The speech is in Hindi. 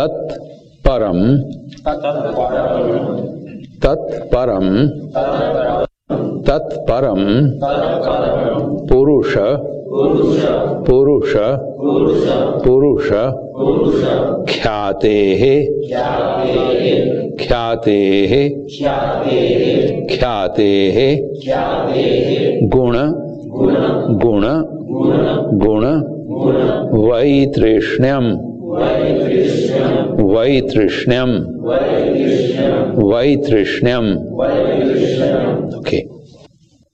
तत्परम तत्परम तत्परम पुरुष पुरुष पुरुष ख्याते ख्याते ख्याते गुण गुण गुण वैतृष्ण्यम वैतृष्ण्यम वैतृष्ण्यम ओके।